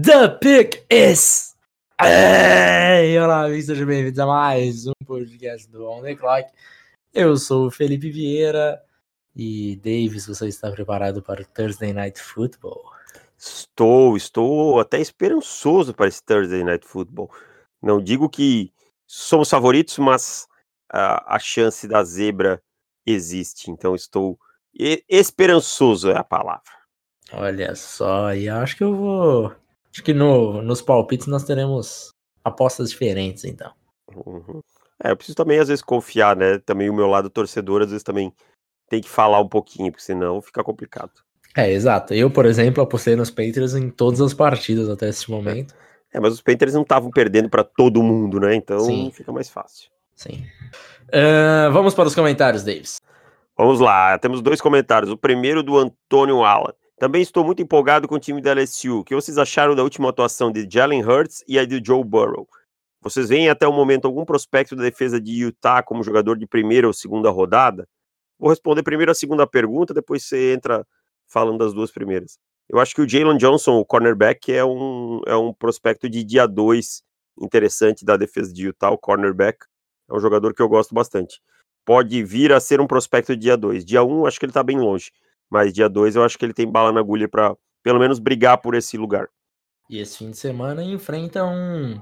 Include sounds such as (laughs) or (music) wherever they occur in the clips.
The pick is. Ei, olá, amigos, sejam bem-vindos a mais um podcast do On The Clock. Eu sou o Felipe Vieira e, Davis, você está preparado para o Thursday Night Football? Estou, estou até esperançoso para esse Thursday Night Football. Não digo que somos favoritos, mas a, a chance da zebra existe. Então estou esperançoso é a palavra. Olha só, e acho que eu vou. Acho que no, nos palpites nós teremos apostas diferentes, então. Uhum. É, eu preciso também, às vezes, confiar, né? Também o meu lado torcedor, às vezes, também tem que falar um pouquinho, porque senão fica complicado. É, exato. Eu, por exemplo, apostei nos Panthers em todas as partidas até esse momento. É, mas os Panthers não estavam perdendo para todo mundo, né? Então Sim. fica mais fácil. Sim. Uh, vamos para os comentários, Davis. Vamos lá, temos dois comentários. O primeiro do Antônio Allen. Também estou muito empolgado com o time da LSU. O que vocês acharam da última atuação de Jalen Hurts e a de Joe Burrow? Vocês veem até o momento algum prospecto da defesa de Utah como jogador de primeira ou segunda rodada? Vou responder primeiro a segunda pergunta, depois você entra falando das duas primeiras. Eu acho que o Jalen Johnson, o cornerback, é um, é um prospecto de dia 2 interessante da defesa de Utah, o cornerback. É um jogador que eu gosto bastante. Pode vir a ser um prospecto de dia 2. Dia 1, um, acho que ele tá bem longe. Mas dia 2 eu acho que ele tem bala na agulha para pelo menos brigar por esse lugar. E esse fim de semana enfrenta um,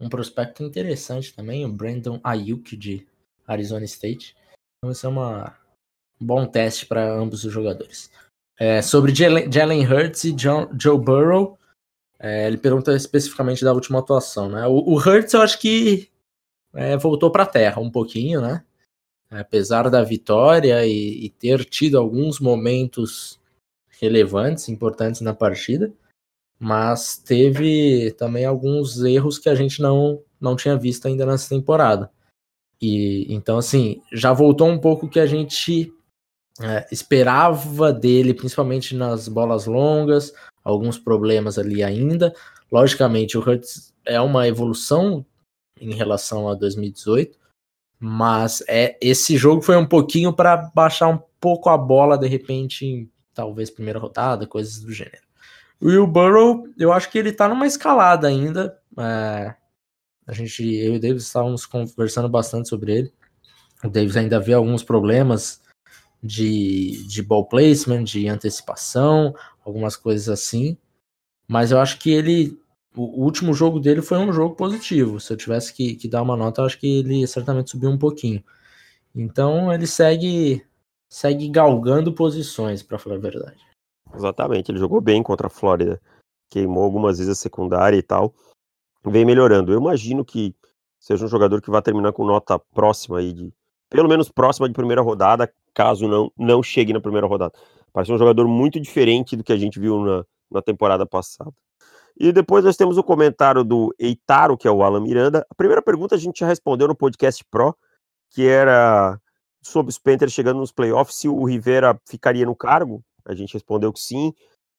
um prospecto interessante também, o Brandon Ayuk de Arizona State. Então vai ser uma, um bom teste para ambos os jogadores. É, sobre Jalen Hurts e John, Joe Burrow, é, ele pergunta especificamente da última atuação. Né? O, o Hurts eu acho que é, voltou para a terra um pouquinho, né? Apesar da vitória e, e, ter tido alguns momentos relevantes, importantes na partida, mas teve também alguns erros que a gente não, não tinha visto ainda nessa temporada. E então, assim, já voltou um pouco que a gente é, esperava dele, principalmente nas bolas longas, alguns problemas ali ainda. Logicamente, o Hurts é uma evolução em relação a 2018, mas é esse jogo foi um pouquinho para baixar um pouco a bola de repente, talvez primeira rodada, coisas do gênero. O Will Burrow, eu acho que ele tá numa escalada ainda. É, a gente, eu e o Davis estávamos conversando bastante sobre ele. O Davis ainda vê alguns problemas de, de ball placement, de antecipação, algumas coisas assim. Mas eu acho que ele o último jogo dele foi um jogo positivo. Se eu tivesse que, que dar uma nota, acho que ele certamente subiu um pouquinho. Então ele segue segue galgando posições, para falar a verdade. Exatamente, ele jogou bem contra a Flórida. Queimou algumas vezes a secundária e tal. Vem melhorando. Eu imagino que seja um jogador que vai terminar com nota próxima aí de pelo menos próxima de primeira rodada, caso não não chegue na primeira rodada. Parece um jogador muito diferente do que a gente viu na, na temporada passada. E depois nós temos o comentário do Eitaro, que é o Alan Miranda. A primeira pergunta a gente já respondeu no podcast Pro, que era sobre os Panthers chegando nos playoffs, se o Rivera ficaria no cargo. A gente respondeu que sim.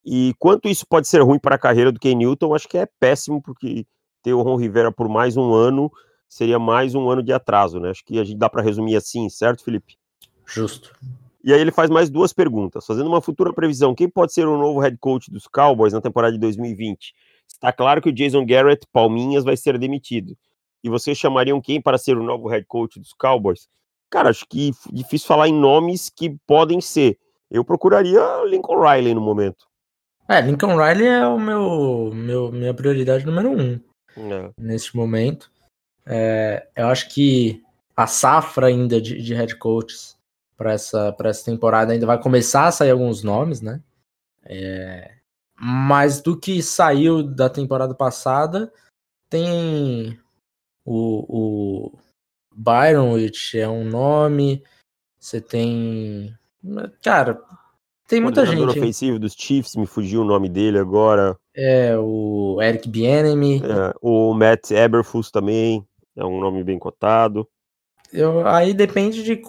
E quanto isso pode ser ruim para a carreira do Ken Newton, acho que é péssimo, porque ter o Ron Rivera por mais um ano seria mais um ano de atraso, né? Acho que a gente dá para resumir assim, certo, Felipe? Justo. E aí ele faz mais duas perguntas, fazendo uma futura previsão. Quem pode ser o novo head coach dos Cowboys na temporada de 2020? Está claro que o Jason Garrett, Palminhas, vai ser demitido. E vocês chamariam quem para ser o novo head coach dos Cowboys? Cara, acho que difícil falar em nomes que podem ser. Eu procuraria Lincoln Riley no momento. É, Lincoln Riley é o meu, meu minha prioridade número um é. neste momento. É, eu acho que a safra ainda de, de head coaches para essa, essa temporada ainda vai começar a sair alguns nomes, né? É, mas do que saiu da temporada passada, tem o, o Byron, which é um nome. Você tem. Cara, tem muita gente. O ofensivo dos Chiefs, me fugiu o nome dele agora. É, o Eric Bienemy. É, o Matt Eberflus também, é um nome bem cotado. Eu, aí depende de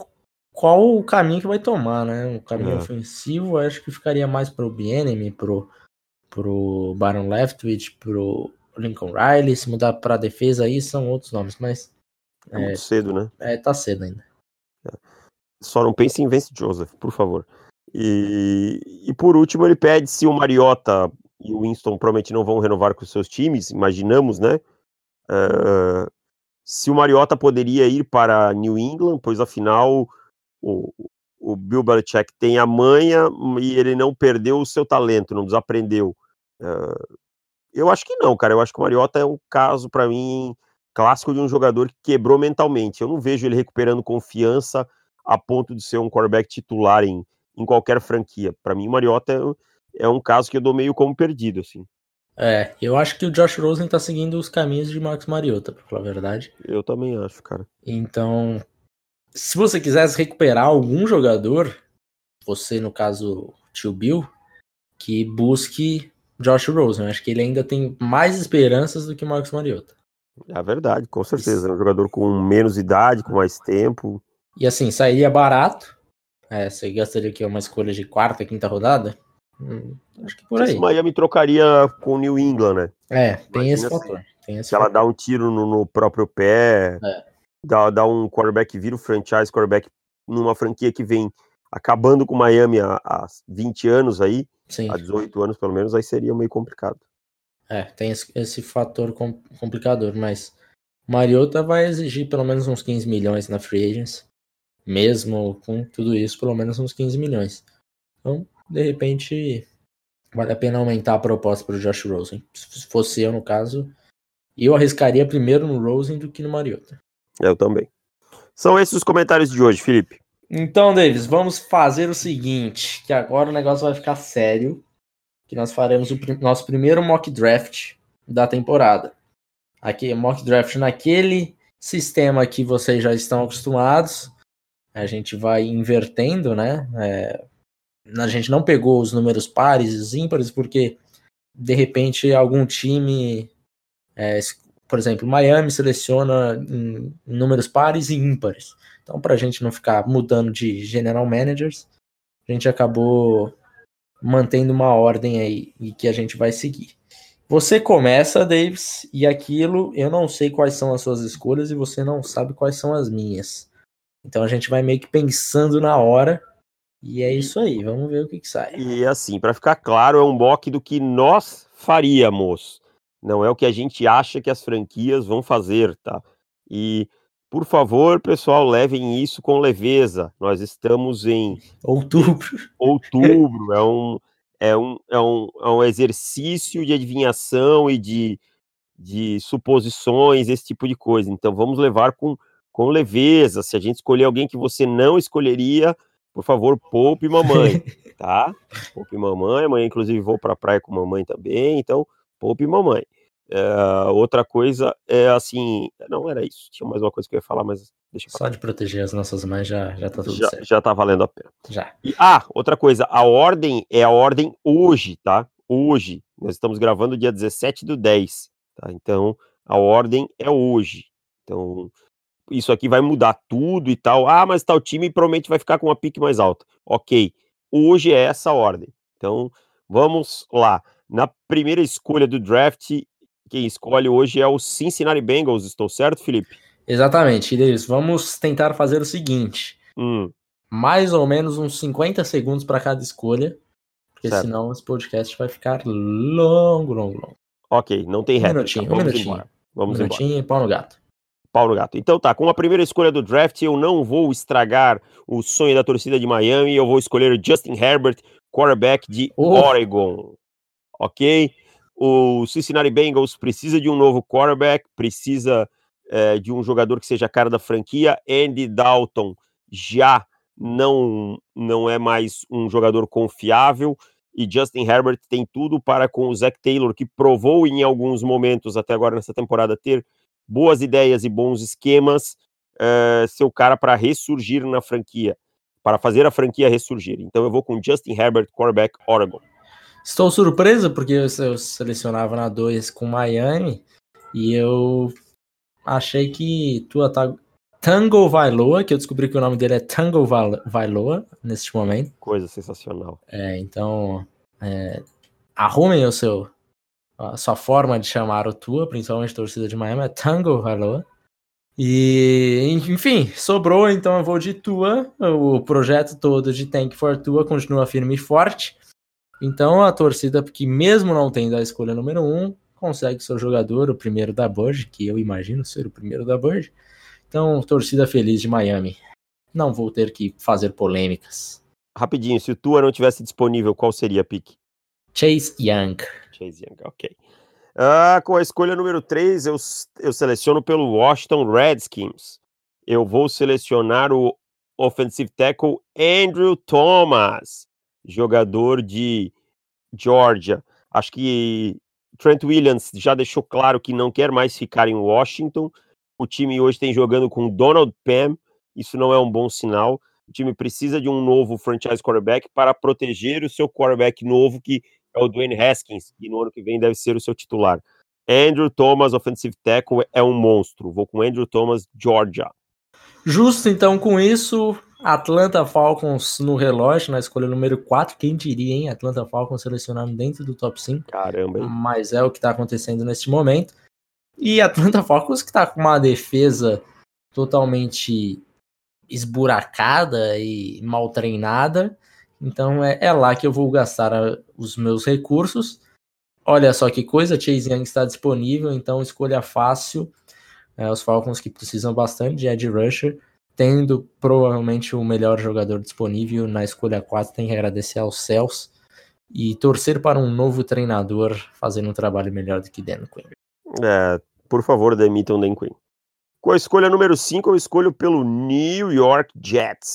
qual o caminho que vai tomar, né? O caminho é. ofensivo, acho que ficaria mais pro Bienemy, pro, pro Baron Leftwich, pro Lincoln Riley. Se mudar pra defesa aí, são outros nomes, mas. É, é muito cedo, né? É, tá cedo ainda. É. Só não pense em Vance Joseph, por favor. E, e por último, ele pede se o Mariota e o Winston provavelmente não vão renovar com seus times, imaginamos, né? Uh, se o Mariota poderia ir para New England, pois afinal o, o Bill Belichick tem a manha e ele não perdeu o seu talento, não desaprendeu. Uh, eu acho que não, cara. Eu acho que o Mariota é um caso, para mim, clássico de um jogador que quebrou mentalmente. Eu não vejo ele recuperando confiança a ponto de ser um quarterback titular em, em qualquer franquia. Para mim, o Mariota é, é, um caso que eu dou meio como perdido, assim. É, eu acho que o Josh Rosen tá seguindo os caminhos de Max Mariota, pra falar a verdade. Eu também acho, cara. Então, se você quisesse recuperar algum jogador, você, no caso, tio Bill, que busque Josh Rosen. Eu acho que ele ainda tem mais esperanças do que o Marcos Mariota. É verdade, com certeza. É um jogador com menos idade, com mais tempo. E assim, sairia barato. É, você gastaria aqui uma escolha de quarta, quinta rodada? Hum, acho que por aí. Miami trocaria com o New England, né? É, tem Imagina esse fator. Assim, tem esse se fator. ela dá um tiro no, no próprio pé, é. Dá, dá um quarterback, vira o franchise quarterback numa franquia que vem acabando com Miami há, há 20 anos aí, Sim. há 18 anos pelo menos, aí seria meio complicado. É, tem esse, esse fator complicador, mas Mariota vai exigir pelo menos uns 15 milhões na free agents, mesmo com tudo isso, pelo menos uns 15 milhões. Então, de repente, vale a pena aumentar a proposta para o Josh Rosen. Se fosse eu, no caso, eu arriscaria primeiro no Rosen do que no Mariota. Eu também. São esses os comentários de hoje, Felipe. Então, Davis, vamos fazer o seguinte, que agora o negócio vai ficar sério, que nós faremos o pr nosso primeiro mock draft da temporada. Aqui, mock draft naquele sistema que vocês já estão acostumados. A gente vai invertendo, né? É, a gente não pegou os números pares e ímpares porque de repente algum time, é, por exemplo, Miami seleciona em números pares e ímpares. Então, para a gente não ficar mudando de general managers, a gente acabou mantendo uma ordem aí e que a gente vai seguir. Você começa, Davis, e aquilo eu não sei quais são as suas escolhas e você não sabe quais são as minhas. Então a gente vai meio que pensando na hora. E é isso aí, vamos ver o que, que sai. E assim, para ficar claro, é um mock do que nós faríamos. Não é o que a gente acha que as franquias vão fazer, tá? E por favor, pessoal, levem isso com leveza. Nós estamos em outubro. Outubro é um, é um, é um, é um exercício de adivinhação e de, de suposições, esse tipo de coisa. Então vamos levar com, com leveza. Se a gente escolher alguém que você não escolheria, por favor, poupe mamãe, (laughs) tá? Poupe mamãe. Amanhã, inclusive, vou para a praia com mamãe também. Então, poupe mamãe. Uh, outra coisa é assim. Não, era isso. Tinha mais uma coisa que eu ia falar, mas deixa eu Só de proteger as nossas mães já, já tá tudo já, certo. Já tá valendo a pena. Já. E, ah, outra coisa. A ordem é a ordem hoje, tá? Hoje. Nós estamos gravando dia 17 do 10. Tá? Então, a ordem é hoje. Então, isso aqui vai mudar tudo e tal. Ah, mas tal time provavelmente vai ficar com uma pique mais alta. Ok. Hoje é essa ordem. Então, vamos lá. Na primeira escolha do draft, quem escolhe hoje é o Cincinnati Bengals, estou certo, Felipe? Exatamente, Idris. Vamos tentar fazer o seguinte: hum. mais ou menos uns 50 segundos para cada escolha, porque certo. senão esse podcast vai ficar longo, longo, longo. Ok, não tem réplica. Um minutinho, Vamos um minutinho. Embora. Vamos um minutinho embora. e pau no gato. Pau no gato. Então tá, com a primeira escolha do draft, eu não vou estragar o sonho da torcida de Miami, eu vou escolher o Justin Herbert, quarterback de oh. Oregon. Ok? O Cincinnati Bengals precisa de um novo quarterback, precisa é, de um jogador que seja a cara da franquia. Andy Dalton já não, não é mais um jogador confiável. E Justin Herbert tem tudo para, com o Zach Taylor, que provou em alguns momentos até agora nessa temporada ter boas ideias e bons esquemas, é, ser o cara para ressurgir na franquia, para fazer a franquia ressurgir. Então eu vou com Justin Herbert, quarterback Oregon. Estou surpreso porque eu, selecionava na 2 com Miami e eu achei que tua Tango Vailoa, que eu descobri que o nome dele é Tango Vailoa neste momento. Coisa sensacional. É, então é, arrumem o seu a sua forma de chamar o tua, principalmente a torcida de Miami, é Tango Vailoa. E, enfim, sobrou, então eu vou de Tua. O projeto todo de Tank for Tua continua firme e forte. Então a torcida, que mesmo não tendo a escolha número um, consegue seu jogador, o primeiro da Bird, que eu imagino ser o primeiro da Bird. Então, torcida feliz de Miami. Não vou ter que fazer polêmicas. Rapidinho, se o Tua não tivesse disponível, qual seria a pick? Chase Young. Chase Young, ok. Uh, com a escolha número 3, eu, eu seleciono pelo Washington Redskins. Eu vou selecionar o offensive tackle Andrew Thomas, jogador de Georgia. Acho que Trent Williams já deixou claro que não quer mais ficar em Washington. O time hoje tem jogando com Donald Pam, isso não é um bom sinal. O time precisa de um novo franchise quarterback para proteger o seu quarterback novo, que é o Dwayne Haskins, que no ano que vem deve ser o seu titular. Andrew Thomas, offensive tackle, é um monstro. Vou com Andrew Thomas, Georgia. Justo, então, com isso, Atlanta Falcons no relógio, na escolha número 4. Quem diria, hein? Atlanta Falcons selecionado dentro do top 5. Caramba, hein? Mas é o que está acontecendo neste momento. E Atlanta Falcons que está com uma defesa totalmente esburacada e mal treinada. Então é, é lá que eu vou gastar a, os meus recursos. Olha só que coisa, Chase Young está disponível, então escolha fácil. É, os Falcons que precisam bastante de Ed Rusher, tendo provavelmente o melhor jogador disponível na escolha 4, tem que agradecer aos céus e torcer para um novo treinador fazendo um trabalho melhor do que Dan Quinn. É, por favor, demitam Dan Quinn. Com a escolha número 5, eu escolho pelo New York Jets.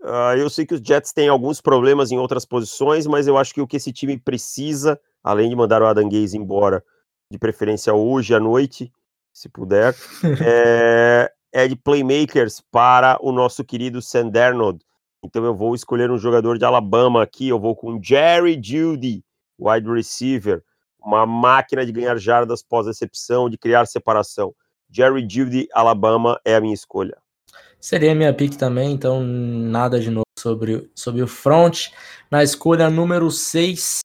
Uh, eu sei que os Jets têm alguns problemas em outras posições, mas eu acho que o que esse time precisa, além de mandar o Adam Gaze embora, de preferência hoje à noite, se puder, (laughs) é, é, de playmakers para o nosso querido Sandernod. Então eu vou escolher um jogador de Alabama aqui, eu vou com Jerry Judy, wide receiver, uma máquina de ganhar jardas pós-recepção, de criar separação. Jerry Judy, Alabama, é a minha escolha. Seria a minha pick também, então nada de novo sobre, sobre o front. Na escolha número 6,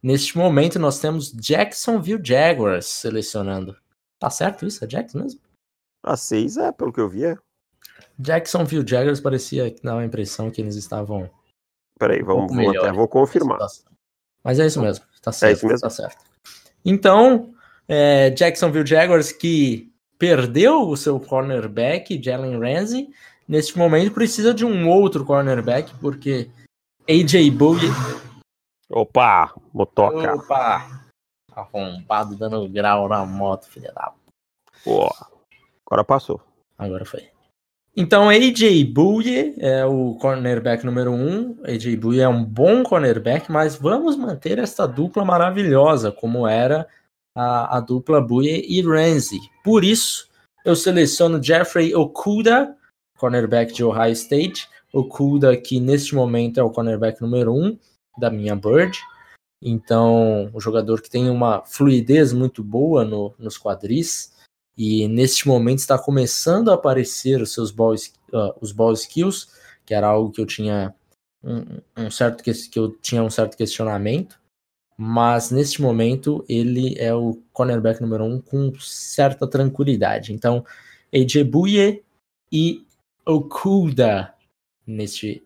neste momento nós temos Jacksonville Jaguars selecionando. Tá certo isso? É Jackson mesmo? A 6 é, pelo que eu vi, é. Jacksonville Jaguars parecia que dava a impressão que eles estavam. Peraí, vamos, um vamos até, vou confirmar. Mas é isso mesmo, tá certo. É isso mesmo? Tá certo. Então, é, Jacksonville Jaguars que perdeu o seu cornerback, Jalen Ramsey, neste momento precisa de um outro cornerback, porque AJ Bouye. Opa, motoca. Opa! Arrombado dando grau na moto, filha da. Pô, agora passou. Agora foi. Então, AJ Bouye é o cornerback número um. AJ Bouye é um bom cornerback, mas vamos manter essa dupla maravilhosa, como era a, a dupla Bouye e Ramsey. Por isso, eu seleciono Jeffrey Okuda, cornerback de Ohio State. Okuda, que neste momento é o cornerback número um da minha Bird. Então, o jogador que tem uma fluidez muito boa no, nos quadris. E neste momento está começando a aparecer os seus ball, uh, os ball skills, que era algo que eu tinha um, um certo que, que eu tinha um certo questionamento mas neste momento ele é o cornerback número um com certa tranquilidade. Então, AJ Buye e Okuda neste,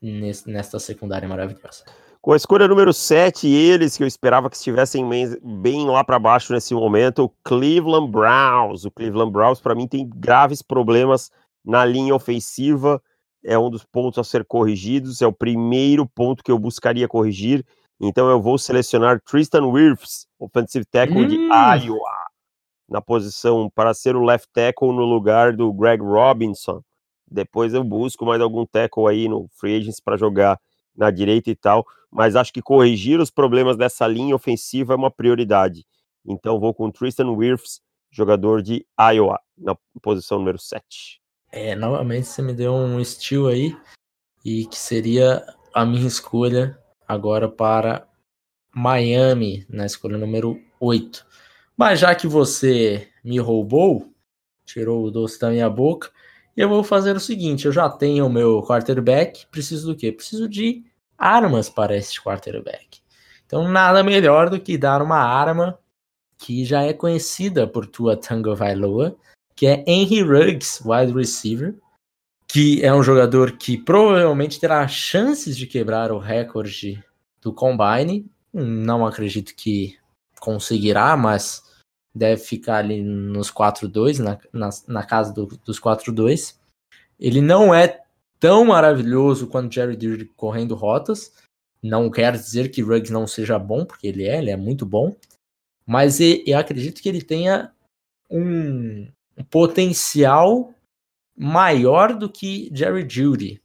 neste, nesta secundária maravilhosa. Com a escolha número 7, eles que eu esperava que estivessem bem, lá para baixo nesse momento, o Cleveland Browns. O Cleveland Browns, para mim, tem graves problemas na linha ofensiva. É um dos pontos a ser corrigidos. É o primeiro ponto que eu buscaria corrigir. Então eu vou selecionar Tristan Wirfs, offensive tackle hum. de Iowa, na posição para ser o left tackle no lugar do Greg Robinson. Depois eu busco mais algum tackle aí no free agents para jogar na direita e tal, mas acho que corrigir os problemas dessa linha ofensiva é uma prioridade. Então vou com Tristan Wirfs, jogador de Iowa, na posição número 7. É, novamente você me deu um estilo aí, e que seria a minha escolha agora para Miami, na escolha número 8. Mas já que você me roubou, tirou o doce da minha boca, eu vou fazer o seguinte: eu já tenho o meu quarterback, preciso do quê? Preciso de armas para este quarterback. Então, nada melhor do que dar uma arma que já é conhecida por tua Tango Vailoa, que é Henry Ruggs, wide receiver, que é um jogador que provavelmente terá chances de quebrar o recorde do Combine. Não acredito que conseguirá, mas deve ficar ali nos 4-2, na, na, na, casa do, dos 4-2. Ele não é tão maravilhoso quanto Jerry Judy correndo rotas. Não quer dizer que Ruggs não seja bom, porque ele é, ele é muito bom. Mas eu acredito que ele tenha um, potencial maior do que Jerry Judy,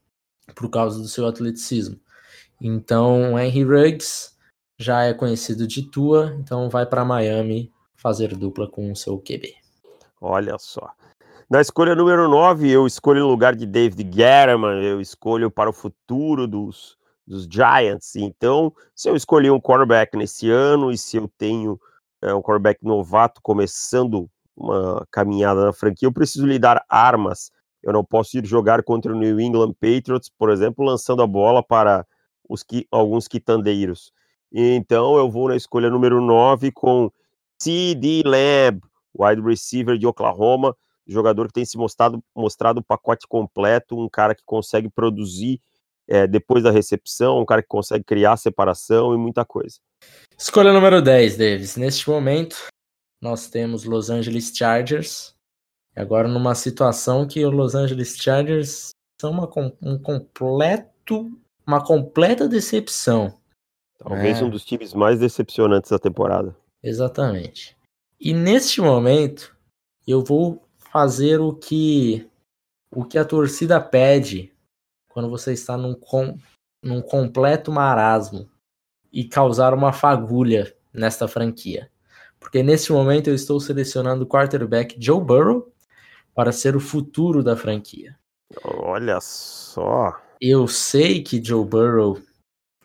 por causa do seu atleticismo. Então, Henry Ruggs já é conhecido de Tua, então vai para Miami fazer dupla com o seu QB. Olha só. Na escolha número 9, eu escolho o lugar de David Guerrero, eu escolho para o futuro dos, dos Giants. Então, se eu escolhi um quarterback nesse ano e se eu tenho é, um quarterback novato começando uma caminhada na franquia, eu preciso lhe dar armas. Eu não posso ir jogar contra o New England Patriots, por exemplo, lançando a bola para os que, alguns quitandeiros. Então, eu vou na escolha número 9 com C.D. Lamb, wide receiver de Oklahoma, jogador que tem se mostrado, mostrado o pacote completo, um cara que consegue produzir é, depois da recepção, um cara que consegue criar separação e muita coisa. Escolha número 10, Davis. Neste momento, nós temos Los Angeles Chargers. Agora, numa situação que o Los Angeles Chargers são uma, um completo, uma completa decepção. Talvez é. um dos times mais decepcionantes da temporada. Exatamente. E neste momento, eu vou fazer o que o que a torcida pede quando você está num, com, num completo marasmo e causar uma fagulha nesta franquia. Porque neste momento eu estou selecionando o quarterback Joe Burrow para ser o futuro da franquia. Olha só. Eu sei que Joe Burrow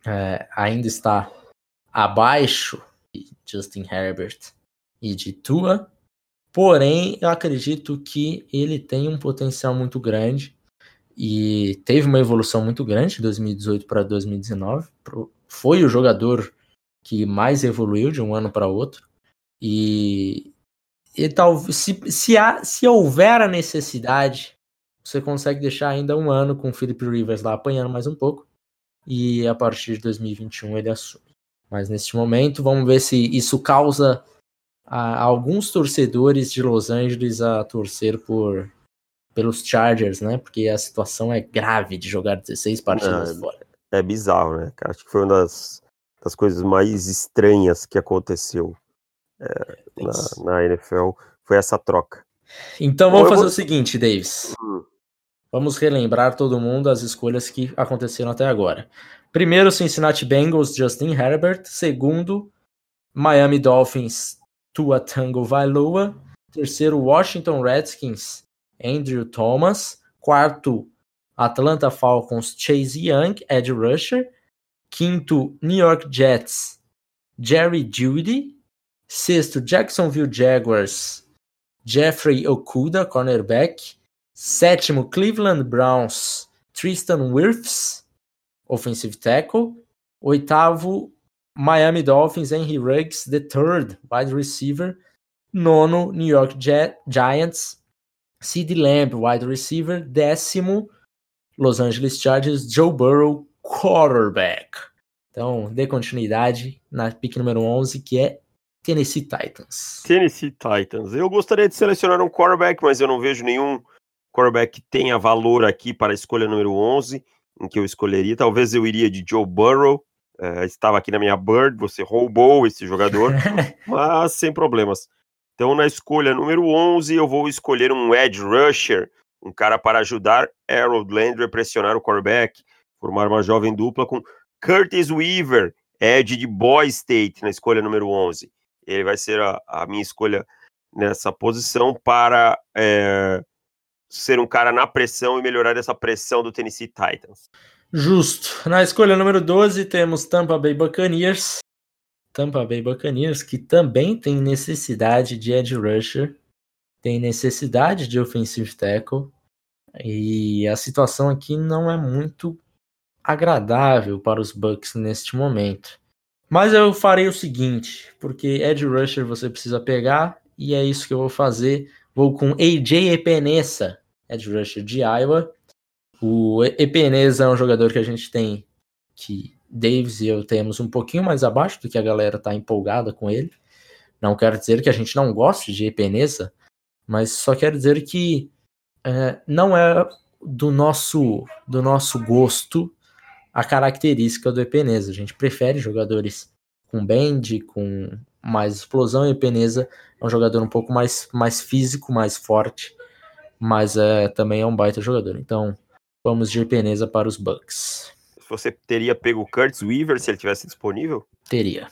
é, ainda está abaixo Justin Herbert e de Tua. Porém, eu acredito que ele tem um potencial muito grande e teve uma evolução muito grande de 2018 para 2019. Foi o jogador que mais evoluiu de um ano para outro. E, e talvez se, se, há, se houver a necessidade, você consegue deixar ainda um ano com o Philip Rivers lá apanhando mais um pouco. E a partir de 2021 ele assume. Mas neste momento, vamos ver se isso causa a, alguns torcedores de Los Angeles a torcer por pelos Chargers, né? Porque a situação é grave de jogar 16 partidas é, fora. É bizarro, né? Acho que foi uma das, das coisas mais estranhas que aconteceu é, na, na, NFL, foi essa troca. Então vamos fazer vou... o seguinte, Davis. Hum. Vamos relembrar todo mundo as escolhas que aconteceram até agora. Primeiro, Cincinnati Bengals, Justin Herbert. Segundo, Miami Dolphins, Tua Tango Vailoa. Terceiro, Washington Redskins, Andrew Thomas. Quarto, Atlanta Falcons, Chase Young, Ed Rusher. Quinto, New York Jets, Jerry Judy. Sexto, Jacksonville Jaguars, Jeffrey Okuda, cornerback. Sétimo, Cleveland Browns, Tristan Wirfs offensive tackle. Oitavo, Miami Dolphins, Henry Ruggs, the third wide receiver. Nono, New York Giants, Sid Lamb, wide receiver. Décimo, Los Angeles Chargers, Joe Burrow, quarterback. Então, dê continuidade na pick número 11, que é Tennessee Titans. Tennessee Titans. Eu gostaria de selecionar um quarterback, mas eu não vejo nenhum quarterback que tenha valor aqui para a escolha número 11 em que eu escolheria. Talvez eu iria de Joe Burrow. Uh, estava aqui na minha bird, você roubou esse jogador, (laughs) mas sem problemas. Então, na escolha número 11, eu vou escolher um edge rusher, um cara para ajudar Harold Landry a pressionar o quarterback, formar uma jovem dupla com Curtis Weaver, edge de Boy State, na escolha número 11. Ele vai ser a, a minha escolha nessa posição para é, ser um cara na pressão e melhorar essa pressão do Tennessee Titans. Justo. Na escolha número 12 temos Tampa Bay Buccaneers. Tampa Bay Buccaneers que também tem necessidade de edge rusher, tem necessidade de offensive tackle e a situação aqui não é muito agradável para os Bucks neste momento. Mas eu farei o seguinte, porque edge rusher você precisa pegar e é isso que eu vou fazer. Vou com AJ Epenesa, edge rusher de Iowa. O Epenesa é um jogador que a gente tem que Davis e eu temos um pouquinho mais abaixo do que a galera tá empolgada com ele. Não quero dizer que a gente não goste de Epeneza, mas só quero dizer que é, não é do nosso, do nosso gosto a característica do Epeneza. A gente prefere jogadores com bend, com mais explosão, e Epeneza é um jogador um pouco mais, mais físico, mais forte, mas é, também é um baita jogador. Então, vamos de Epeneza para os Bucks. Você teria pego o Curtis Weaver se ele tivesse disponível? Teria.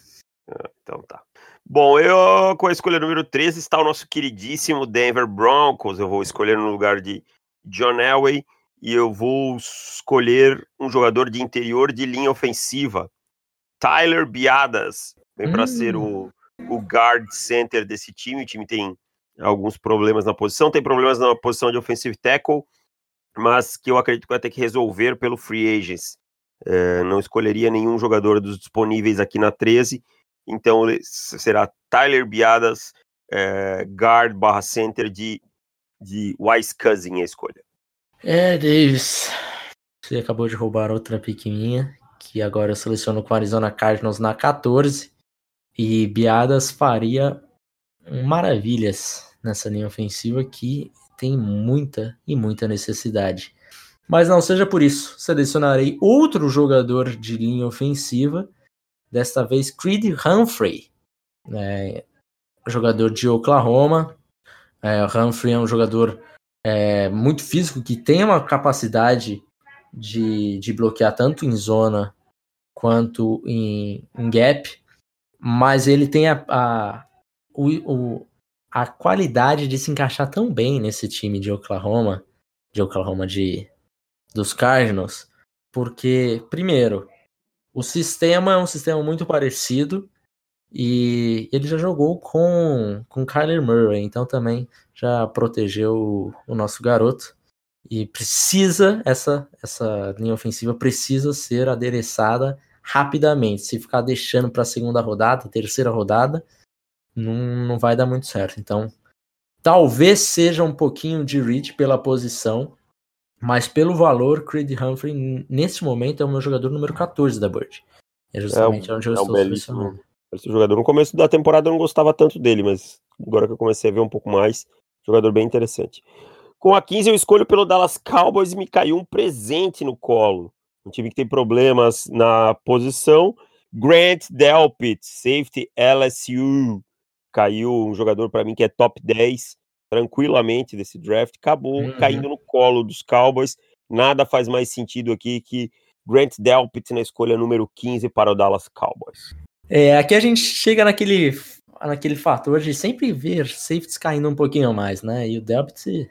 Ah, então tá. Bom, eu com a escolha número 13 está o nosso queridíssimo Denver Broncos. Eu vou escolher no lugar de John Elway e eu vou escolher um jogador de interior de linha ofensiva, Tyler Biadas. Vem hum. para ser o, o guard center desse time. O time tem alguns problemas na posição, tem problemas na posição de offensive tackle, mas que eu acredito que vai ter que resolver pelo free agents. É, não escolheria nenhum jogador dos disponíveis aqui na 13, então será Tyler Biadas, é, guard barra center de, de Wise Cousin a escolha. É, Davis, você acabou de roubar outra pequenininha, que agora eu seleciono com Arizona Cardinals na 14, e Biadas faria maravilhas nessa linha ofensiva que tem muita e muita necessidade. Mas não seja por isso, selecionarei outro jogador de linha ofensiva, desta vez Creed Humphrey, é, jogador de Oklahoma. É, Humphrey é um jogador é, muito físico que tem uma capacidade de, de bloquear tanto em zona quanto em, em gap, mas ele tem a, a, o, o, a qualidade de se encaixar tão bem nesse time de Oklahoma, de Oklahoma de dos Cardinals, porque, primeiro, o sistema é um sistema muito parecido e ele já jogou com, com Kyler Murray, então também já protegeu o, o nosso garoto. E precisa, essa, essa linha ofensiva precisa ser adereçada rapidamente. Se ficar deixando para a segunda rodada, terceira rodada, não, não vai dar muito certo. Então, talvez seja um pouquinho de reach pela posição, mas pelo valor, Creed Humphrey, nesse momento, é o meu jogador número 14 da Bird. É justamente é, onde eu é estou selecionando. Esse jogador no começo da temporada eu não gostava tanto dele, mas agora que eu comecei a ver um pouco mais, jogador bem interessante. Com a 15 eu escolho pelo Dallas Cowboys e me caiu um presente no colo. Um time que tem problemas na posição. Grant Delpit, safety LSU. Caiu um jogador para mim que é top 10 tranquilamente desse draft, acabou uhum. caindo no colo dos Cowboys. Nada faz mais sentido aqui que Grant Delpit na escolha número 15 para o Dallas Cowboys. É, aqui a gente chega naquele, naquele fator de sempre ver safeties caindo um pouquinho mais, né? E o Delpit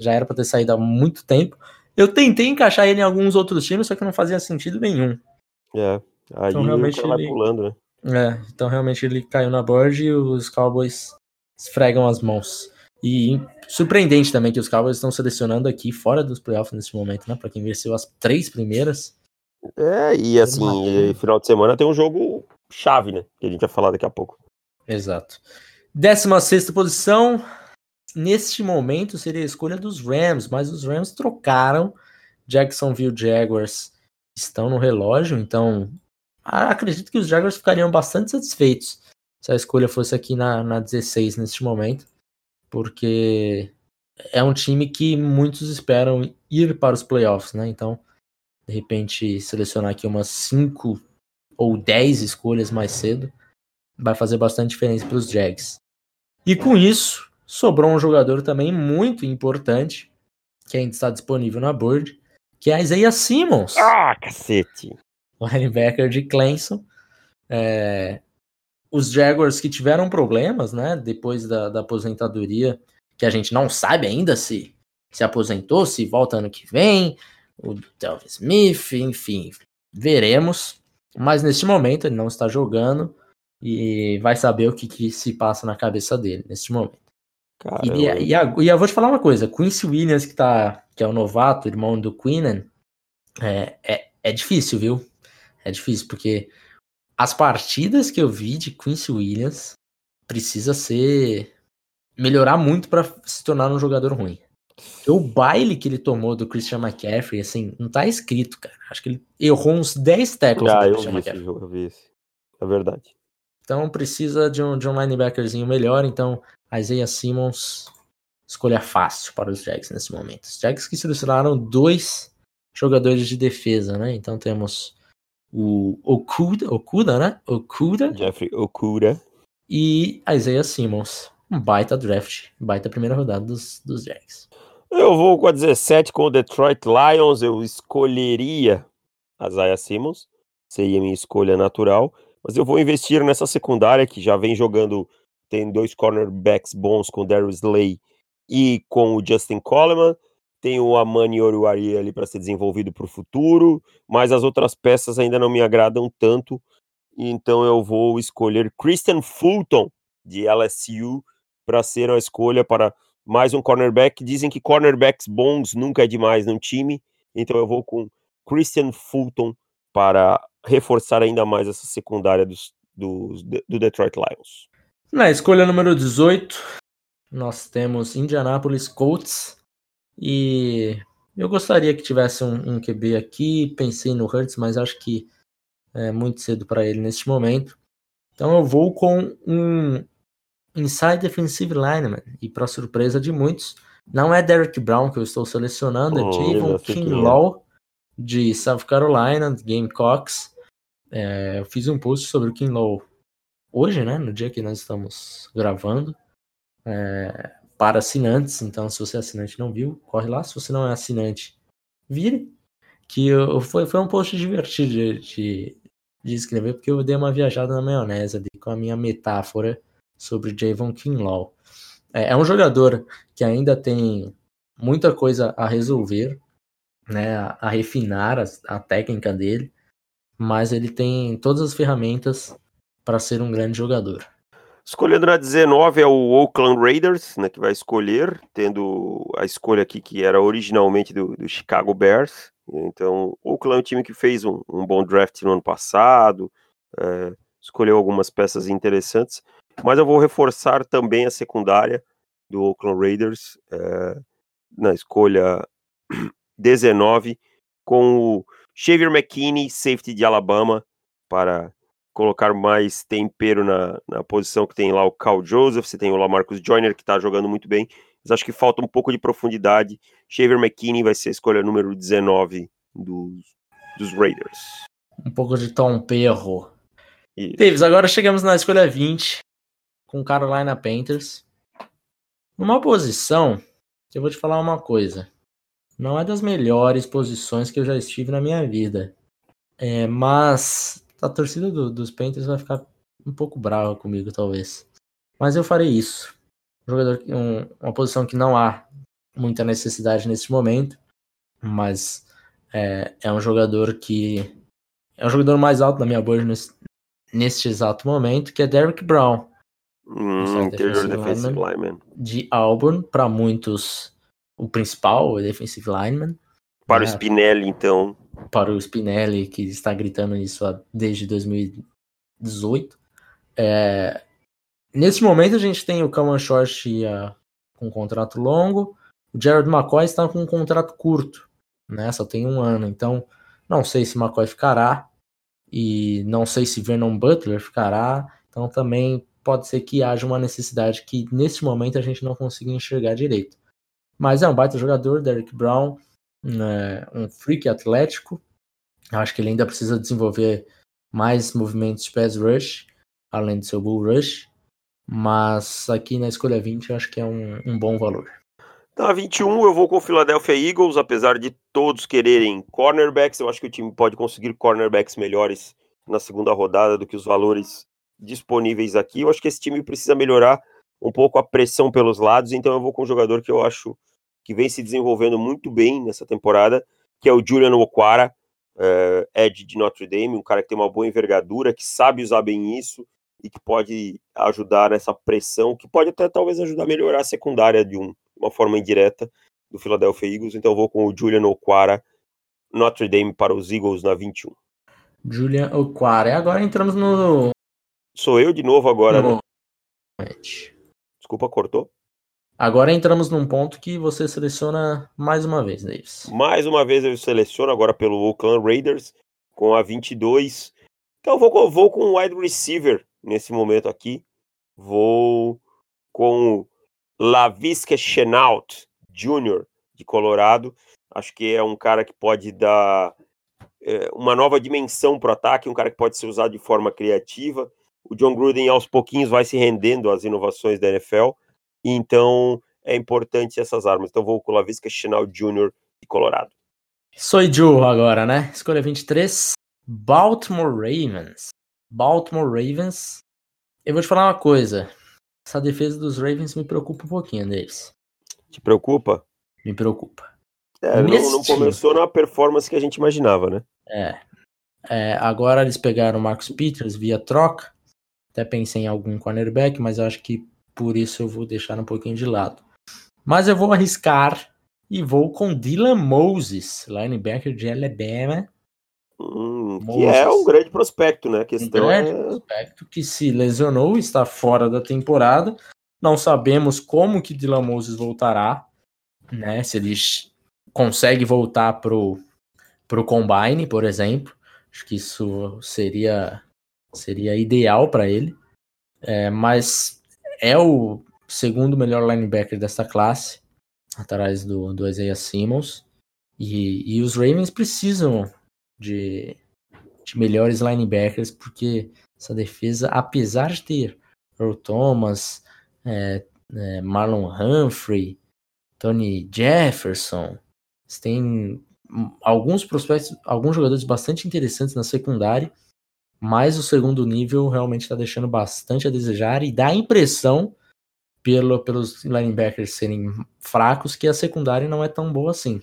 já era para ter saído há muito tempo. Eu tentei encaixar ele em alguns outros times, só que não fazia sentido nenhum. É, aí então, realmente ele vai pulando, né? É, então realmente ele caiu na board e os Cowboys esfregam as mãos. E surpreendente também que os Cowboys estão selecionando aqui fora dos playoffs nesse momento, né? Para quem venceu as três primeiras. É, e assim, final de semana tem um jogo chave, né? Que a gente vai falar daqui a pouco. Exato. 16 posição. Neste momento seria a escolha dos Rams, mas os Rams trocaram. Jacksonville Jaguars estão no relógio, então acredito que os Jaguars ficariam bastante satisfeitos se a escolha fosse aqui na, na 16 neste momento porque é um time que muitos esperam ir para os playoffs, né? Então, de repente, selecionar aqui umas 5 ou 10 escolhas mais cedo vai fazer bastante diferença para os Jags. E com isso, sobrou um jogador também muito importante, que ainda está disponível na board, que é a Isaiah Simmons. Ah, cacete! (laughs) O linebacker de Clemson. É, os Jaguars que tiveram problemas, né, depois da, da aposentadoria, que a gente não sabe ainda se se aposentou, se volta ano que vem, o Delvin Smith, enfim, veremos. Mas neste momento ele não está jogando e vai saber o que, que se passa na cabeça dele neste momento. E, e, e, eu vou te falar uma coisa: Quincy Williams, que, tá, que é o novato, irmão do Queenan, é, é, é difícil, viu? É difícil, porque as partidas que eu vi de Quincy Williams precisa ser melhorar muito para se tornar um jogador ruim. O baile que ele tomou do Christian McCaffrey, assim, não tá escrito, cara. Acho que ele errou uns 10 tackles Ah, do eu Christian vi esse McCaffrey. jogo, eu vi esse. É verdade. Então precisa de um, de um linebackerzinho melhor. Então, Isaiah Simmons, escolha fácil para os Jags nesse momento. Os Jags que selecionaram dois jogadores de defesa, né? Então temos o Okuda, Okuda, né? Okuda Jeffrey Okura. e Isaiah Simmons. Um baita draft, baita primeira rodada dos, dos Jags. Eu vou com a 17 com o Detroit Lions. Eu escolheria a Zaya Simmons. Seria minha escolha natural. Mas eu vou investir nessa secundária que já vem jogando. Tem dois cornerbacks bons com o Darius Slay e com o Justin Coleman. Tem o Amani Oruari ali para ser desenvolvido para o futuro. Mas as outras peças ainda não me agradam tanto. Então eu vou escolher Christian Fulton de LSU para ser a escolha para mais um cornerback. Dizem que cornerbacks bons nunca é demais num time, então eu vou com Christian Fulton para reforçar ainda mais essa secundária dos, dos, do Detroit Lions. Na escolha número 18, nós temos Indianapolis Colts. E eu gostaria que tivesse um, um QB aqui. Pensei no Hurts, mas acho que é muito cedo para ele neste momento. Então eu vou com um inside defensive lineman. E para surpresa de muitos, não é Derek Brown que eu estou selecionando, é Javon quem é. Kinlaw de South Carolina, Gamecocks. É, eu fiz um post sobre o Kinlaw hoje, né? No dia que nós estamos gravando. é, para assinantes. Então, se você é assinante não viu, corre lá. Se você não é assinante, vire. Que eu, foi, foi um post divertido de, de, de escrever, porque eu dei uma viajada na maionese ali com a minha metáfora sobre Javon Kinlaw. É, é um jogador que ainda tem muita coisa a resolver, né, a, a refinar a, a técnica dele, mas ele tem todas as ferramentas para ser um grande jogador. Escolhendo na 19 é o Oakland Raiders, né, que vai escolher, tendo a escolha aqui que era originalmente do, do Chicago Bears. Então, Oakland é um time que fez um, um bom draft no ano passado, é, escolheu algumas peças interessantes, mas eu vou reforçar também a secundária do Oakland Raiders é, na escolha (coughs) 19 com o Xavier McKinney, safety de Alabama, para colocar mais tempero na, na posição que tem lá o Cal Joseph, você tem o Lamarcus Joyner que está jogando muito bem, mas acho que falta um pouco de profundidade. Xavier McKinney vai ser a escolha número 19 dos, dos Raiders. Um pouco de Tom Perro. Isso. Davis, agora chegamos na escolha 20 com Carolina Panthers. Numa posição que eu vou te falar uma coisa. Não é das melhores posições que eu já estive na minha vida. É, mas a torcida do- dos Panthers vai ficar um pouco brava comigo, talvez. Mas eu farei isso. Um jogador, um- uma posição que não há muita necessidade nesse momento, mas é, é um jogador que é o jogador mais alto da minha board nesse, neste exato momento, que é Derrick Brown, Hum, interior defensive lineman. lineman. de Auburn, para muitos o principal, o defensive lineman, Para o É. Spinelli, então. Para o Spinelli, que está gritando isso desde 2018. É, nesse momento a gente tem o Kawan Short ah, com um contrato longo, o Jared McCoy está com um contrato curto, né? Só tem um ano, então não sei se McCoy ficará e não sei se Vernon Butler ficará, então também pode ser que haja uma necessidade que nesse momento a gente não consiga enxergar direito. Mas é um baita jogador, Derrick Brown, né, um freak atlético. Acho que ele ainda precisa desenvolver mais movimentos de pass rush, além do seu bull rush. Mas aqui na escolha 20 eu acho que é um, um bom valor. Tá, 21 eu vou com o Philadelphia Eagles, apesar de todos quererem cornerbacks, eu acho que o time pode conseguir cornerbacks melhores na segunda rodada do que os valores disponíveis aqui. Eu acho que esse time precisa melhorar um pouco a pressão pelos lados, então eu vou com um jogador que eu acho que vem se desenvolvendo muito bem nessa temporada, que é o Julian Okwara, eh, Edge de Notre Dame, um cara que tem uma boa envergadura, que sabe usar bem isso e que pode ajudar nessa pressão, que pode até talvez ajudar a melhorar a secundária de um, uma forma indireta do Philadelphia Eagles. Então eu vou com o Julian Okwara, Notre Dame para os Eagles na 21. Julian Okwara. E agora entramos no. Sou eu de novo agora, né? no... Desculpa, cortou? Agora entramos num ponto que você seleciona mais uma vez, Davis. Mais uma vez eu seleciono agora pelo Oakland Raiders com a 22. Então vou, vou com o wide receiver nesse momento aqui. Vou com Lavisca Chenault Jr. de Colorado. Acho que é um cara que pode dar é, uma nova dimensão para o ataque, um cara que pode ser usado de forma criativa. O John Gruden aos pouquinhos vai se rendendo às inovações da NFL então é importante essas armas. Então vou com o Lavisca Chinal Jr. de Colorado. Sou Joe agora, né? Escolha 23. Baltimore Ravens. Baltimore Ravens. Eu vou te falar uma coisa. Essa defesa dos Ravens me preocupa um pouquinho, deles. Te preocupa? Me preocupa. É, não, não, começou na performance que a gente imaginava, né? É. é. Agora eles pegaram o Marcus Peters via troca. Até pensei em algum cornerback, mas eu acho que por isso eu vou deixar um pouquinho de lado. Mas eu vou arriscar e vou com Dylan Moses, linebacker de Alabama. Hum, que é um grande prospecto, né? A questão um grande é... prospecto que se lesionou, está fora da temporada. Não sabemos como que Dylan Moses voltará, né? Se ele consegue voltar pro, pro Combine, por exemplo. Acho que isso seria, seria ideal para ele. É, mas é o segundo melhor linebacker dessa classe, atrás do, do Isaiah Simmons. E, e os Ravens precisam de, de melhores linebackers, porque essa defesa, apesar de ter Earl Thomas, é, é, Marlon Humphrey, Tony Jefferson, tem alguns prospectos, alguns jogadores bastante interessantes na secundária mas o segundo nível realmente está deixando bastante a desejar e dá a impressão, pelo, pelos linebackers serem fracos, que a secundária não é tão boa assim.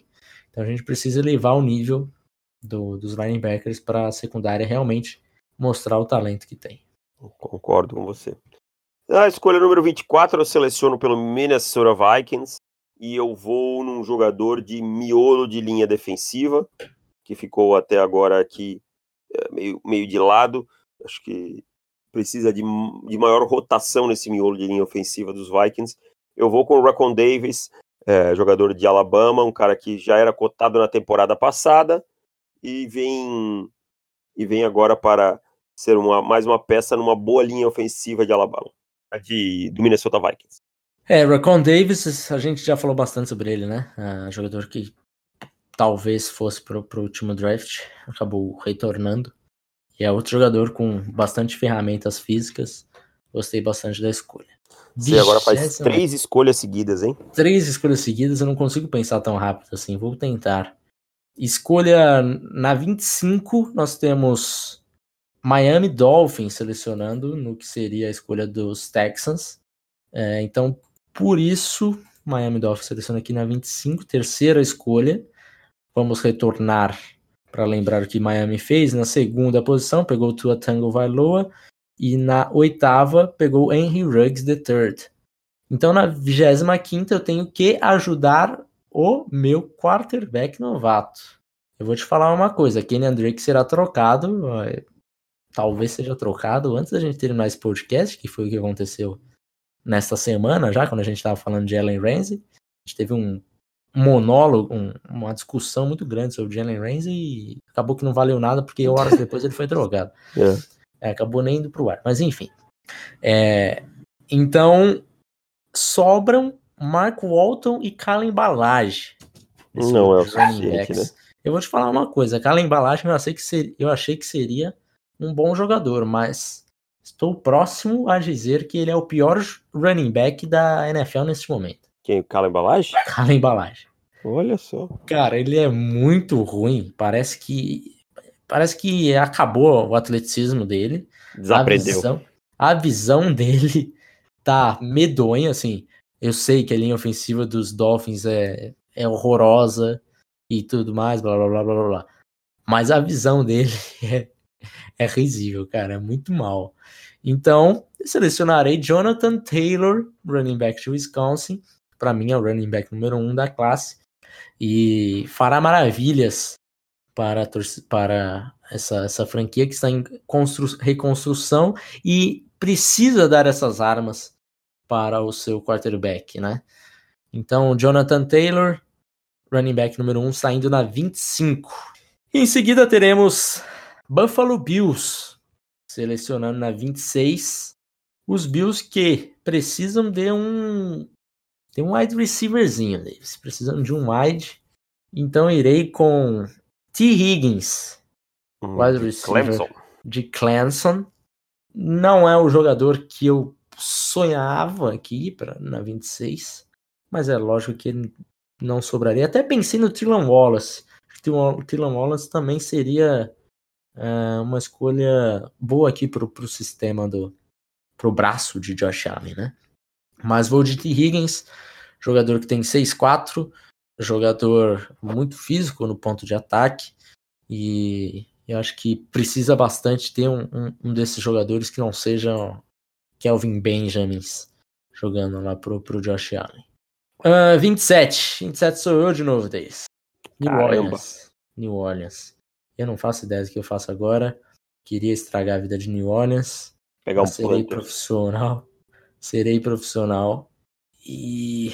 Então a gente precisa elevar o nível do, dos linebackers para a secundária realmente mostrar o talento que tem. Concordo com você. A escolha número 24 eu seleciono pelo Minnesota Vikings e eu vou num jogador de miolo de linha defensiva, que ficou até agora aqui meio, meio de lado. Acho que precisa de, de maior rotação nesse miolo de linha ofensiva dos Vikings. Eu vou com o Racon Davis, é, jogador de Alabama, um cara que já era cotado na temporada passada e vem e vem agora para ser uma, mais uma peça numa boa linha ofensiva de Alabama, de, do Minnesota Vikings. É, Racon Davis, a gente já falou bastante sobre ele, né? É, jogador que talvez fosse para o último draft, acabou retornando. E é outro jogador com bastante ferramentas físicas. Gostei bastante da escolha. Você agora faz três escolhas seguidas, hein? Três escolhas seguidas, eu não consigo pensar tão rápido assim. Vou tentar. Escolha na 25, nós temos Miami Dolphins selecionando no que seria a escolha dos Texans. É, então, por isso, Miami Dolphins seleciona aqui na 25, terceira escolha. Vamos retornar para lembrar o que Miami fez. Na segunda posição, pegou o Tua Tango Vailoa. E na oitava, pegou Henry Ruggs III. Então, na 25 eu tenho que ajudar o meu quarterback novato. Eu vou te falar uma coisa: Kenyan Drake será trocado. Talvez seja trocado antes da gente terminar esse podcast, que foi o que aconteceu nesta semana, já quando a gente estava falando de Ellen Ramsey. A gente teve um monólogo, um, uma discussão muito grande sobre o Jalen Ramsey e acabou que não valeu nada porque horas depois ele foi drogado. (laughs) É. É, acabou nem indo pro ar. Mas enfim. É, então, sobram Mark Walton e Kalen Balage. Não é o suficiente, né? Eu vou te falar uma coisa. Kalen Balage eu, achei que ser, eu achei que seria um bom jogador, mas estou próximo a dizer que ele é o pior running back da NFL neste momento. Quem? Cala Embalagem? (laughs) Cala Embalagem. Olha só. Cara, ele é muito ruim. Parece que. Parece que acabou o atleticismo dele. Desaprendeu. A visão, a visão dele (laughs) tá medonha, assim. Eu sei que a linha ofensiva dos Dolphins é, é horrorosa e tudo mais, blá blá blá blá blá. Mas a visão dele (laughs) é, é risível, cara. É muito mal. Então, selecionarei Jonathan Taylor, running back de Wisconsin, para mim é o running back número um da classe e fará maravilhas para, para essa, essa franquia que está em reconstrução e precisa dar essas armas para o seu quarterback, né? Então, Jonathan Taylor, running back número 1, saindo na 25. Em seguida teremos Buffalo Bills, selecionando na 26. Os Bills que precisam de um de um wide receiverzinho, eles precisam de um wide. Então irei com T. Higgins, Hum, wide de receiver Clemson. de Clemson. Não é o jogador que eu sonhava aqui pra, na 26, mas é lógico que ele não sobraria. Até pensei no Tylan Wallace. O Tylan Wallace também seria é, uma escolha boa aqui pro, pro sistema do pro braço de Josh Allen, né? Mas vou de T. Higgins, jogador que tem 6'4, jogador muito físico no ponto de ataque e eu acho que precisa bastante ter um, um, um desses jogadores que não sejam Kelvin Benjamins jogando lá pro, pro Josh Allen. Uh, 27. 27 sou eu de novo, Days. New Caramba. Orleans. New Orleans. Eu não faço ideia do que eu faço agora. Queria estragar a vida de New Orleans. Pegar um planter. profissional. Serei profissional. E.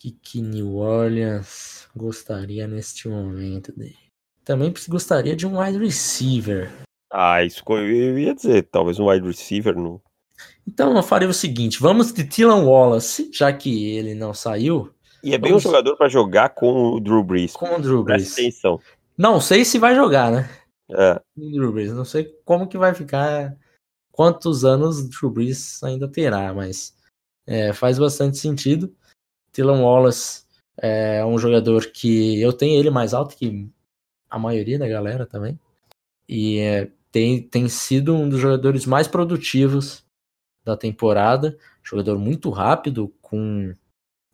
Que, que New Orleans gostaria neste momento dele? Também gostaria de um wide receiver. Ah, isso eu ia dizer. Talvez um wide receiver no. Então eu farei o seguinte: vamos de Tylan Wallace, já que ele não saiu, E é bem Vamos- um jogador para jogar com o Drew Brees. com o Drew Brees. Presta atenção. Não sei se vai jogar, né? É. Não sei como que vai ficar, quantos anos o Drew Brees ainda terá, mas é, faz bastante sentido. Tylan Wallace é um jogador que eu tenho ele mais alto que a maioria da galera também. E é, tem, tem sido um dos jogadores mais produtivos da temporada. Jogador muito rápido, com,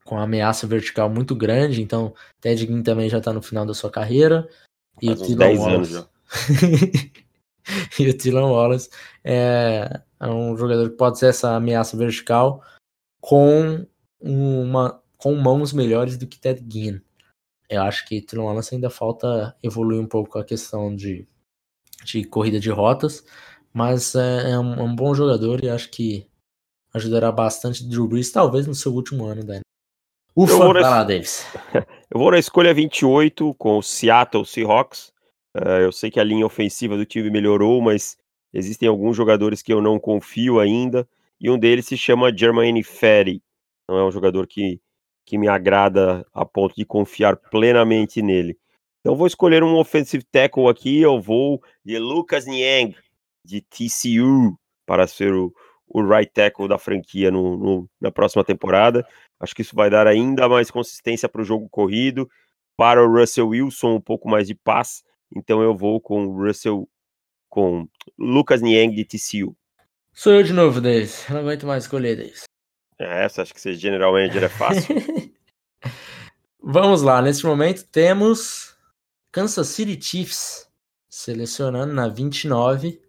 com ameaça vertical muito grande. Então, Ted Ginn também já está no final da sua carreira. E Faz o uns Tylan 10 anos Wallace. (laughs) (laughs) e o Tylan Wallace é, é um jogador que pode ser essa ameaça vertical com uma com mãos melhores do que Ted Ginn. Eu acho que Tylan Wallace ainda falta evoluir um pouco a questão de, de corrida de rotas, mas é, é um, é um bom jogador e acho que ajudará bastante Drew Brees, talvez no seu último ano da. Ufa, vai lá, Davis. (laughs) Eu vou na escolha 28 com o Seattle Seahawks. Eh, eu sei que a linha ofensiva do time melhorou, mas existem alguns jogadores que eu não confio ainda. E um deles se chama Jermaine Ferry. Não é um jogador que, que me agrada a ponto de confiar plenamente nele. Então vou escolher um offensive tackle aqui. Eu vou de Lucas Niang, de TCU, para ser o, o right tackle da franquia no- no- na próxima temporada. Acho que isso vai dar ainda mais consistência para o jogo corrido. Para o Russell Wilson, um pouco mais de paz. Então eu vou com o Russell, com Lucas Niang de TCU. Sou eu de novo, Davis. Não aguento mais escolher, Davis. É, Essa acho que ser general manager é fácil. (laughs) Vamos lá, nesse momento temos Kansas City Chiefs selecionando na 29.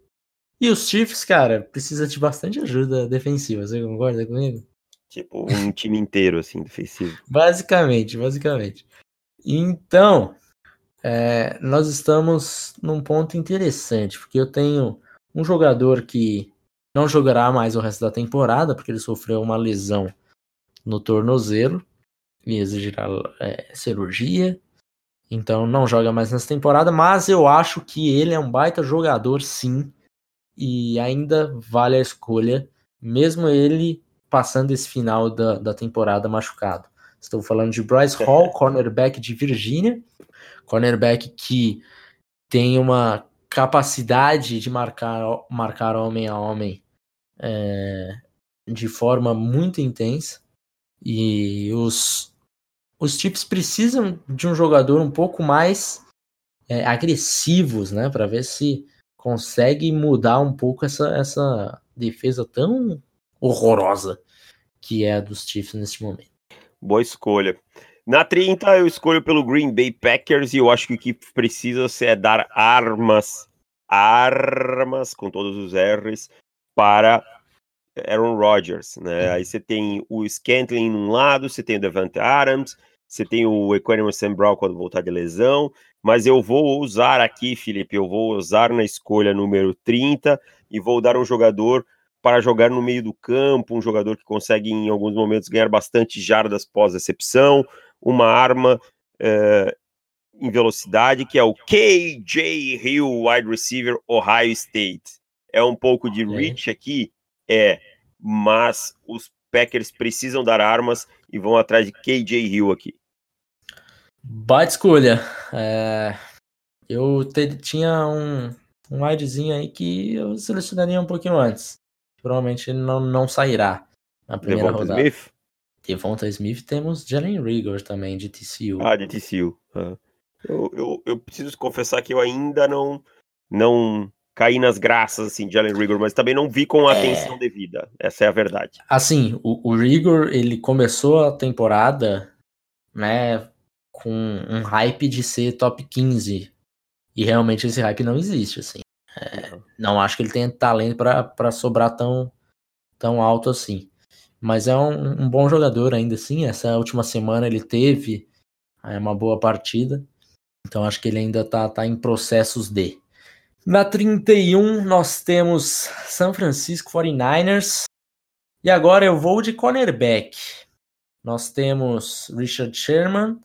E os Chiefs, cara, precisa de bastante ajuda defensiva, você concorda comigo? tipo, um time inteiro, assim, defensivo. (laughs) Basicamente, basicamente. Então, é, nós estamos num ponto interessante, porque eu tenho um jogador que não jogará mais o resto da temporada, porque ele sofreu uma lesão no tornozelo e exigirá é, cirurgia. Então não joga mais nessa temporada, mas eu acho que ele é um baita jogador, sim, e ainda vale a escolha, mesmo ele passando esse final da, da temporada machucado. Estou falando de Bryce Hall, (laughs) cornerback de Virgínia, cornerback que tem uma capacidade de marcar, marcar homem a homem é, de forma muito intensa. E os, os Chiefs precisam de um jogador um pouco mais é, agressivos, né? Para ver se consegue mudar um pouco essa, essa defesa tão horrorosa que é a dos Chiefs neste momento. Boa escolha. Na 30, eu escolho pelo Green Bay Packers e eu acho que o que precisa é dar armas, armas, com todos os R's, para Aaron Rodgers, né? Aí você tem o Scantling num lado, você tem o Devante Adams, você tem o Equanimus Sam Brown quando voltar de lesão, mas eu vou usar aqui, Felipe, eu vou usar na escolha número 30 e vou dar um jogador para jogar no meio do campo, um jogador que consegue em alguns momentos ganhar bastante jardas pós-recepção, uma arma é, em velocidade que é o KJ Hill, wide receiver Ohio State. É um pouco de reach aqui, é, mas os Packers precisam dar armas e vão atrás de KJ Hill aqui. Baita escolha. É, eu te, tinha um, um widezinho aí que eu selecionaria um pouquinho antes. Provavelmente ele não, não sairá na primeira Devonta rodada. Smith? Devonta Smith temos Jalen Rigor também, de TCU. Ah, de TCU. Ah. Eu, eu, eu, preciso confessar que eu ainda não, não caí nas graças assim, de Jalen Rigor, mas também não vi com a é... atenção devida. Essa é a verdade. Assim, o, o Rigor, ele começou a temporada, né, com um hype de ser top 15 e realmente esse hype não existe, assim. É, não acho que ele tenha talento para sobrar tão, tão alto assim. Mas é um, um, bom jogador ainda assim. Essa última semana ele teve é, uma boa partida. Então acho que ele ainda tá, tá em processos de. Na 31 nós temos San Francisco 49ers. E agora eu vou de cornerback. Nós temos Richard Sherman.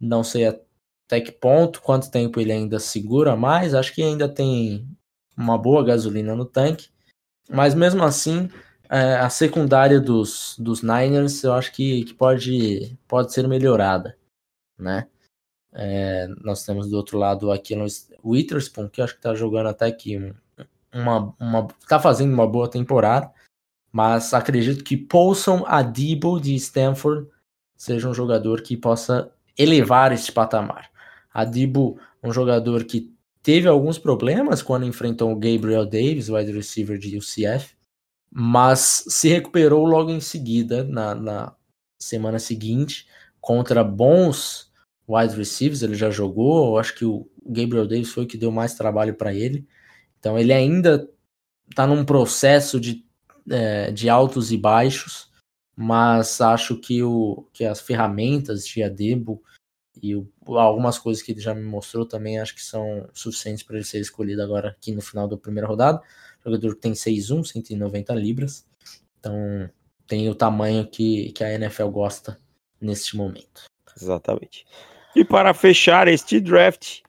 Não sei até que ponto, quanto tempo ele ainda segura mais. Acho que ainda tem uma boa gasolina no tanque. Mas mesmo assim, é, a secundária dos, dos Niners eu acho que, que pode, pode ser melhorada. Né? É, nós temos do outro lado aqui o Witherspoon, que eu acho que está jogando até aqui uma, uma, tá fazendo uma boa temporada, mas acredito que Paulson Adibo de Stanford seja um jogador que possa elevar este patamar. Adibo, um jogador que teve alguns problemas quando enfrentou o Gabriel Davis, wide receiver de UCF, mas se recuperou logo em seguida, na, na semana seguinte, contra bons wide receivers. Ele já jogou, eu acho que o Gabriel Davis foi o que deu mais trabalho para ele. Então ele ainda está num processo de, é, de altos e baixos, mas acho que, o, que as ferramentas de Adebo e o, algumas coisas que ele já me mostrou também acho que são suficientes para ele ser escolhido agora aqui no final da primeira rodada. Jogador tem 6'1, 190 libras. Então tem o tamanho que, que a NFL gosta neste momento. Exatamente. E para fechar este draft,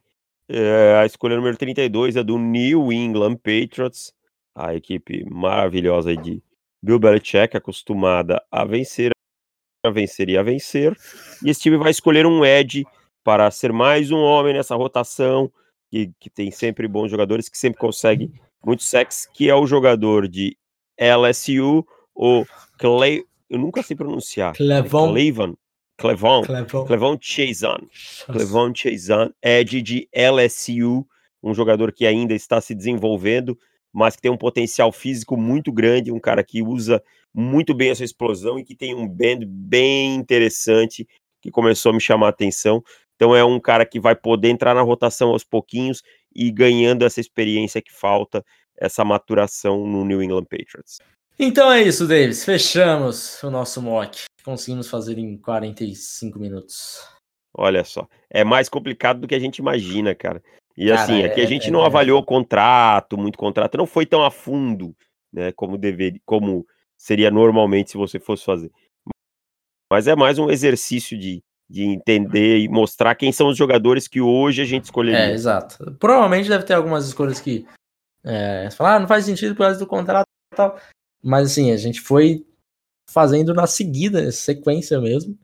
é, a escolha número 32 é do New England Patriots, a equipe maravilhosa de Bill Belichick, acostumada a vencer a vencer e a vencer. E esse time vai escolher um Ed para ser mais um homem nessa rotação, que, que tem sempre bons jogadores, que sempre consegue muito sexo, que é o jogador de LSU, o Clay. Eu nunca sei pronunciar. Clevon. Clevan. Clevon. Clevon Chazon. Clevon Chazon, Ed de LSU, um jogador que ainda está se desenvolvendo, mas que tem um potencial físico muito grande, um cara que usa muito bem essa explosão e que tem um band bem interessante que começou a me chamar a atenção. Então é um cara que vai poder entrar na rotação aos pouquinhos e ganhando essa experiência que falta, essa maturação no New England Patriots. Então é isso, Davis. Fechamos o nosso mock. Conseguimos fazer em 45 minutos. Olha só, é mais complicado do que a gente imagina, cara. E cara, assim, aqui é, a gente é, não é, avaliou contrato, muito contrato, não foi tão a fundo, né, como deveria, como seria normalmente se você fosse fazer. Mas é mais um exercício de, de entender e mostrar quem são os jogadores que hoje a gente escolheria. É, exato. Provavelmente deve ter algumas escolhas que é, falar, ah, não faz sentido por causa do contrato e tal. Mas assim, a gente foi fazendo na seguida, sequência mesmo.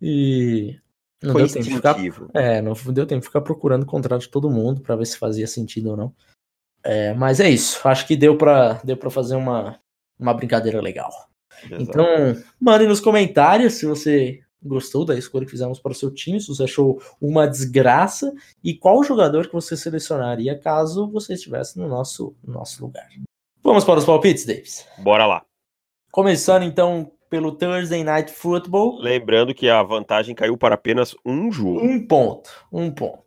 E não foi deu tempo de ficar, é, não deu tempo de ficar procurando o contrato de todo mundo para ver se fazia sentido ou não. É, mas é isso. Acho que deu para deu para fazer uma, uma brincadeira legal. Exato. Então, mande nos comentários se você gostou da escolha que fizemos para o seu time, se você achou uma desgraça e qual jogador que você selecionaria caso você estivesse no nosso, no nosso lugar. Vamos para os palpites, Davis? Bora lá. Começando então pelo Thursday Night Football. Lembrando que a vantagem caiu para apenas um jogo. Um ponto, um ponto.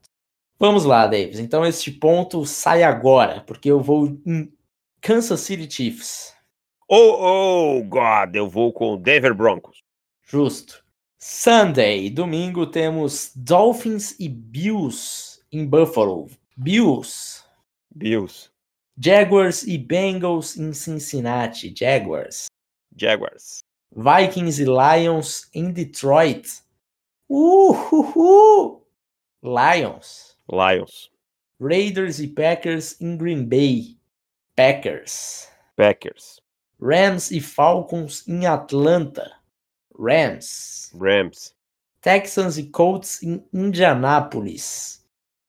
Vamos lá, Davis. Então este ponto sai agora, porque eu vou em Kansas City Chiefs. Oh, oh, God, eu vou com Denver Broncos. Justo. Sunday, domingo, temos Dolphins e Bills em Buffalo. Bills. Bills. Jaguars e Bengals em Cincinnati. Jaguars. Jaguars. Vikings e Lions em Detroit. Uhuhu! Lions. Lions. Raiders e Packers em Green Bay. Packers. Packers. Rams e Falcons em Atlanta. Rams. Rams. Texans e Colts em Indianápolis.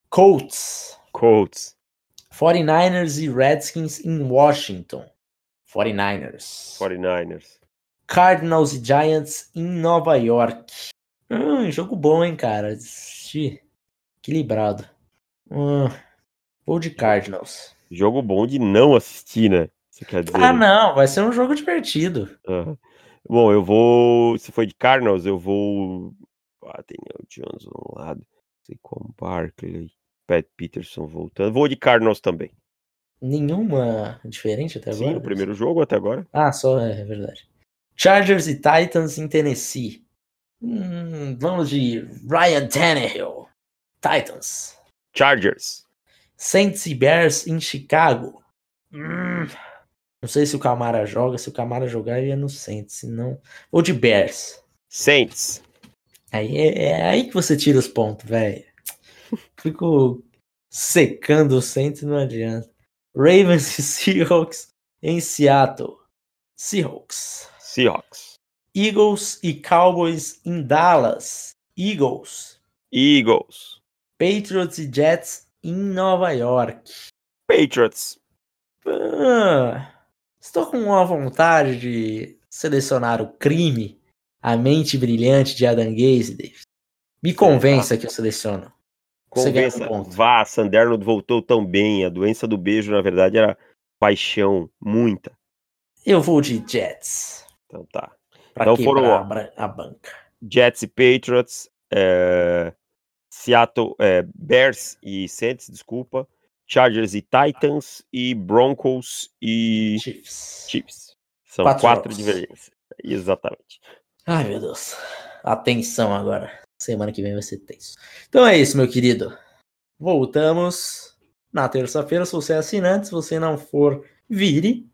Colts. Colts. 49ers e Redskins em Washington. 49ers. 49ers. Cardinals e Giants em Nova York. Hum, jogo bom, hein, cara. Equilibrado. Hum, vou de Cardinals. Jogo bom de não assistir, né? Você quer dizer? Ah, não. Vai ser um jogo divertido. Aham. Bom, eu vou. Se foi de Cardinals, eu vou. Ah, Daniel Jones um lado. Sei como Barkley. Pat Peterson voltando. Vou de Cardinals também. Nenhuma diferente até Sim, agora? o primeiro jogo até agora. Ah, só é, é verdade. Chargers e Titans em Tennessee. Hum, vamos de Ryan Tannehill. Titans. Chargers. Saints e Bears em Chicago. Hum, não sei se o Camara joga. Se o Camara jogar, ele é no Saints. Se não, vou de Bears. Saints. Aí é, é aí que você tira os pontos, velho. Fico secando o Saints, não adianta. Ravens e (laughs) Seahawks em Seattle. Seahawks. Seahawks. Eagles e Cowboys em Dallas. Eagles. Eagles. Patriots e Jets em Nova York. Patriots. Ah, estou com uma vontade de selecionar o crime, a mente brilhante de Adam Gaze, Davis. Me convença que eu seleciono. Um Convença. ponto. Vá, Sanderno voltou tão bem. A doença do beijo, na verdade, era paixão, muita. Eu vou de Jets. Então tá. Pra Então foram, a a banca. Jets e Patriots, é, Seattle, é, Bears e Saints, desculpa, Chargers e Titans e Broncos e Chiefs. Chiefs. São Quatro quatro, divergências. Exatamente. Ai, meu Deus. Atenção agora. Semana que vem vai ser tenso. Então é isso, meu querido. Voltamos na terça-feira. Se você é assinante, se você não for, vire.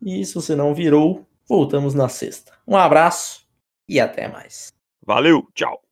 E se você não virou, voltamos na sexta. Um abraço e até mais. Valeu, tchau.